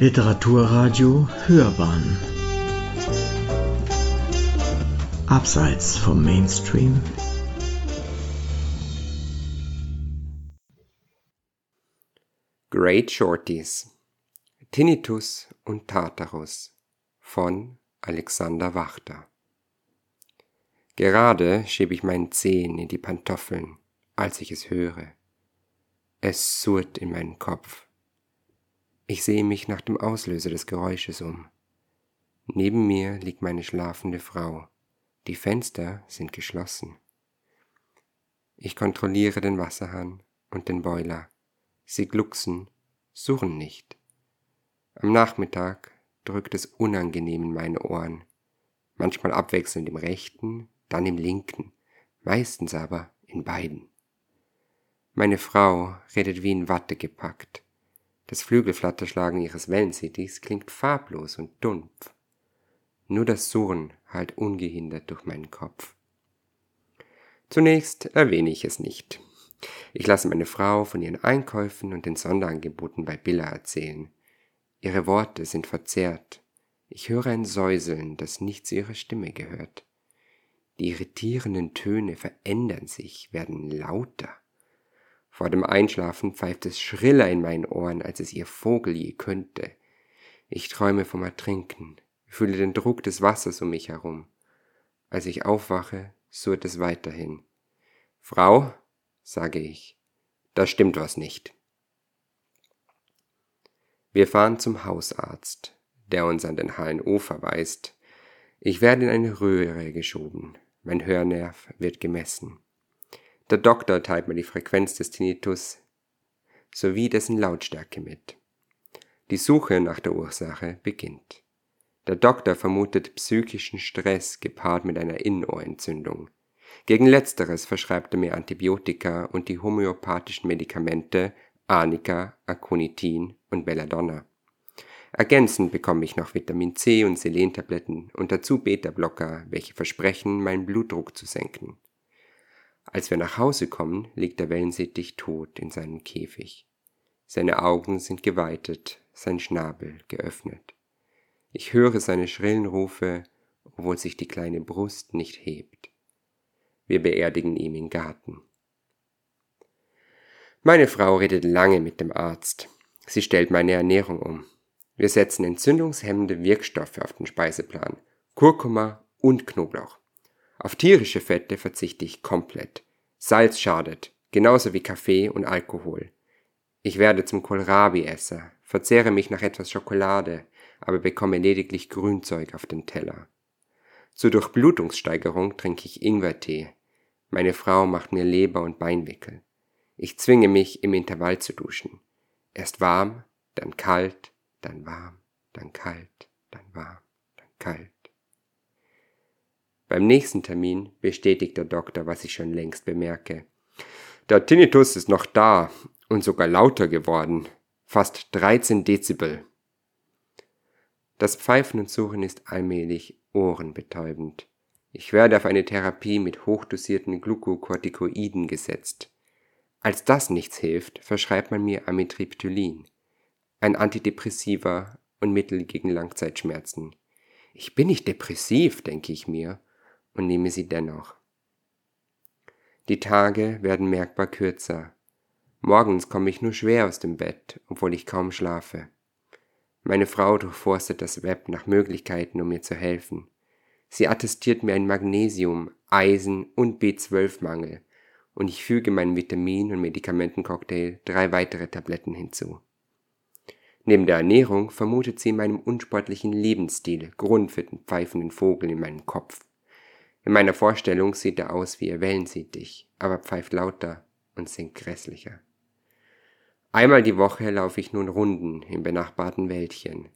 Literaturradio Hörbahn Abseits vom Mainstream Great Shorties Tinnitus und Tartarus von Alexander Wachter Gerade schiebe ich meinen Zehen in die Pantoffeln, als ich es höre. Es surrt in meinen Kopf. Ich sehe mich nach dem Auslöser des Geräusches um. Neben mir liegt meine schlafende Frau. Die Fenster sind geschlossen. Ich kontrolliere den Wasserhahn und den Boiler. Sie glucksen, surren nicht. Am Nachmittag drückt es unangenehm in meine Ohren, manchmal abwechselnd im rechten, dann im linken, meistens aber in beiden. Meine Frau redet wie in Watte gepackt. Das Flügelflatterschlagen ihres Wellensittichs klingt farblos und dumpf. Nur das Surren hallt ungehindert durch meinen Kopf. Zunächst erwähne ich es nicht. Ich lasse meine Frau von ihren Einkäufen und den Sonderangeboten bei Billa erzählen. Ihre Worte sind verzerrt. Ich höre ein Säuseln, das nicht zu ihrer Stimme gehört. Die irritierenden Töne verändern sich, werden lauter. Vor dem Einschlafen pfeift es schriller in meinen Ohren, als es ihr Vogel je könnte. Ich träume vom Ertrinken, fühle den Druck des Wassers um mich herum. Als ich aufwache, surrt es weiterhin. Frau, sage ich, da stimmt was nicht. Wir fahren zum Hausarzt, der uns an den HNO verweist. Ich werde in eine Röhre geschoben. Mein Hörnerv wird gemessen. Der Doktor teilt mir die Frequenz des Tinnitus sowie dessen Lautstärke mit. Die Suche nach der Ursache beginnt. Der Doktor vermutet psychischen Stress gepaart mit einer Innenohrentzündung. Gegen letzteres verschreibt er mir Antibiotika und die homöopathischen Medikamente Arnica, Aconitin und Belladonna. Ergänzend bekomme ich noch Vitamin C und Selentabletten und dazu Beta-Blocker, welche versprechen, meinen Blutdruck zu senken. Als wir nach Hause kommen, liegt der Wellensittich tot in seinem Käfig. Seine Augen sind geweitet, sein Schnabel geöffnet. Ich höre seine schrillen Rufe, obwohl sich die kleine Brust nicht hebt. Wir beerdigen ihn im Garten. Meine Frau redet lange mit dem Arzt. Sie stellt meine Ernährung um. Wir setzen entzündungshemmende Wirkstoffe auf den Speiseplan, Kurkuma und Knoblauch. Auf tierische Fette verzichte ich komplett. Salz schadet, genauso wie Kaffee und Alkohol. Ich werde zum Kohlrabi-Esser, verzehre mich nach etwas Schokolade, aber bekomme lediglich Grünzeug auf den Teller. Zur Durchblutungssteigerung trinke ich Ingwertee. Meine Frau macht mir Leber- und Beinwickel. Ich zwinge mich, im Intervall zu duschen. Erst warm, dann kalt, dann warm, dann kalt, dann warm, dann kalt. Beim nächsten Termin bestätigt der Doktor, was ich schon längst bemerke. Der Tinnitus ist noch da und sogar lauter geworden. Fast 13 Dezibel. Das Pfeifen und Suchen ist allmählich ohrenbetäubend. Ich werde auf eine Therapie mit hochdosierten Glukokortikoiden gesetzt. Als das nichts hilft, verschreibt man mir Amitriptylin, ein Antidepressiva und Mittel gegen Langzeitschmerzen. Ich bin nicht depressiv, denke ich mir, und nehme sie dennoch. Die Tage werden merkbar kürzer. Morgens komme ich nur schwer aus dem Bett, obwohl ich kaum schlafe. Meine Frau durchforstet das Web nach Möglichkeiten, um mir zu helfen. Sie attestiert mir ein Magnesium, Eisen und B12-Mangel und ich füge meinen Vitamin- und Medikamentencocktail drei weitere Tabletten hinzu. Neben der Ernährung vermutet sie in meinem unsportlichen Lebensstil Grund für den pfeifenden Vogel in meinem Kopf. In meiner Vorstellung sieht er aus wie ihr Wellensittich, aber pfeift lauter und singt grässlicher. Einmal die Woche laufe ich nun Runden im benachbarten Wäldchen.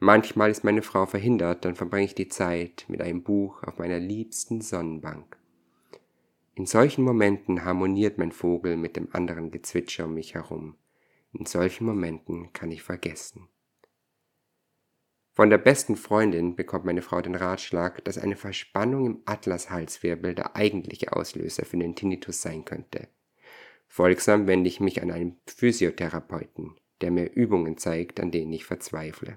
Manchmal ist meine Frau verhindert, dann verbringe ich die Zeit mit einem Buch auf meiner liebsten Sonnenbank. In solchen Momenten harmoniert mein Vogel mit dem anderen Gezwitscher um mich herum. In solchen Momenten kann ich vergessen. Von der besten Freundin bekommt meine Frau den Ratschlag, dass eine Verspannung im Atlashalswirbel der eigentliche Auslöser für den Tinnitus sein könnte. Folgsam wende ich mich an einen Physiotherapeuten. der mir Übungen zeigt, an denen ich verzweifle.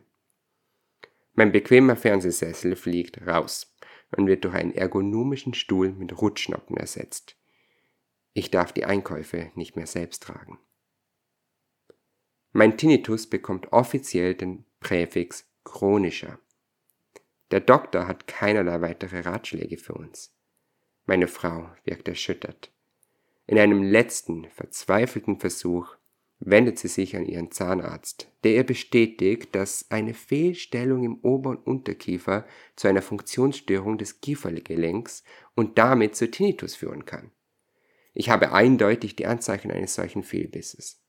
Mein bequemer Fernsehsessel fliegt raus und wird durch einen ergonomischen Stuhl mit Rutschnoppen ersetzt. Ich darf die Einkäufe nicht mehr selbst tragen. Mein Tinnitus bekommt offiziell den Präfix chronischer. Der Doktor hat keinerlei weitere Ratschläge für uns. Meine Frau wirkt erschüttert. In einem letzten, verzweifelten Versuch wendet sie sich an ihren Zahnarzt, der ihr bestätigt, dass eine Fehlstellung im Ober- und Unterkiefer zu einer Funktionsstörung des Kiefergelenks und damit zu Tinnitus führen kann. Ich habe eindeutig die Anzeichen eines solchen Fehlbisses.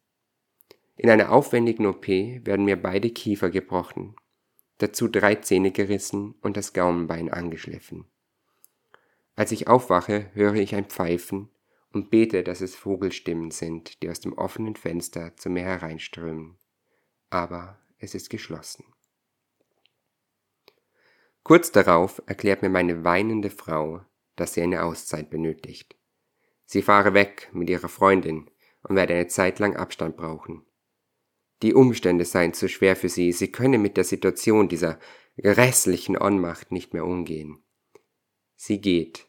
In einer aufwendigen OP werden mir beide Kiefer gebrochen, dazu drei Zähne gerissen und das Gaumenbein angeschliffen. Als ich aufwache, höre ich ein Pfeifen und bete, dass es Vogelstimmen sind, die aus dem offenen Fenster zu mir hereinströmen. Aber es ist geschlossen. Kurz darauf erklärt mir meine weinende Frau, dass sie eine Auszeit benötigt. Sie fahre weg mit ihrer Freundin und werde eine Zeit lang Abstand brauchen. Die Umstände seien zu schwer für sie, sie könne mit der Situation dieser grässlichen Ohnmacht nicht mehr umgehen. Sie geht,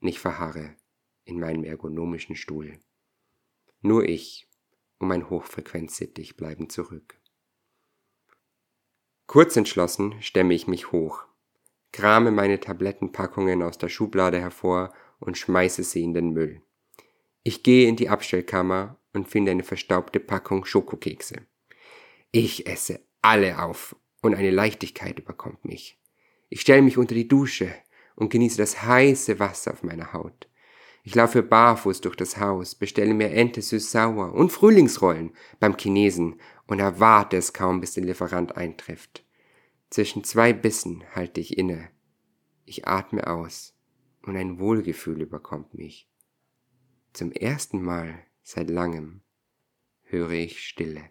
nicht verharre in meinem ergonomischen Stuhl. Nur ich und mein Hochfrequenzsittich bleiben zurück. Kurz entschlossen stemme ich mich hoch, krame meine Tablettenpackungen aus der Schublade hervor und schmeiße sie in den Müll. Ich gehe in die Abstellkammer und finde eine verstaubte Packung Schokokekse. Ich esse alle auf und eine Leichtigkeit überkommt mich. Ich stelle mich unter die Dusche und genieße das heiße Wasser auf meiner Haut. Ich laufe barfuß durch das Haus, bestelle mir Ente süß-sauer und Frühlingsrollen beim Chinesen und erwarte es kaum, bis der Lieferant eintrifft. Zwischen zwei Bissen halte ich inne. Ich atme aus und ein Wohlgefühl überkommt mich. Zum ersten Mal seit langem höre ich Stille.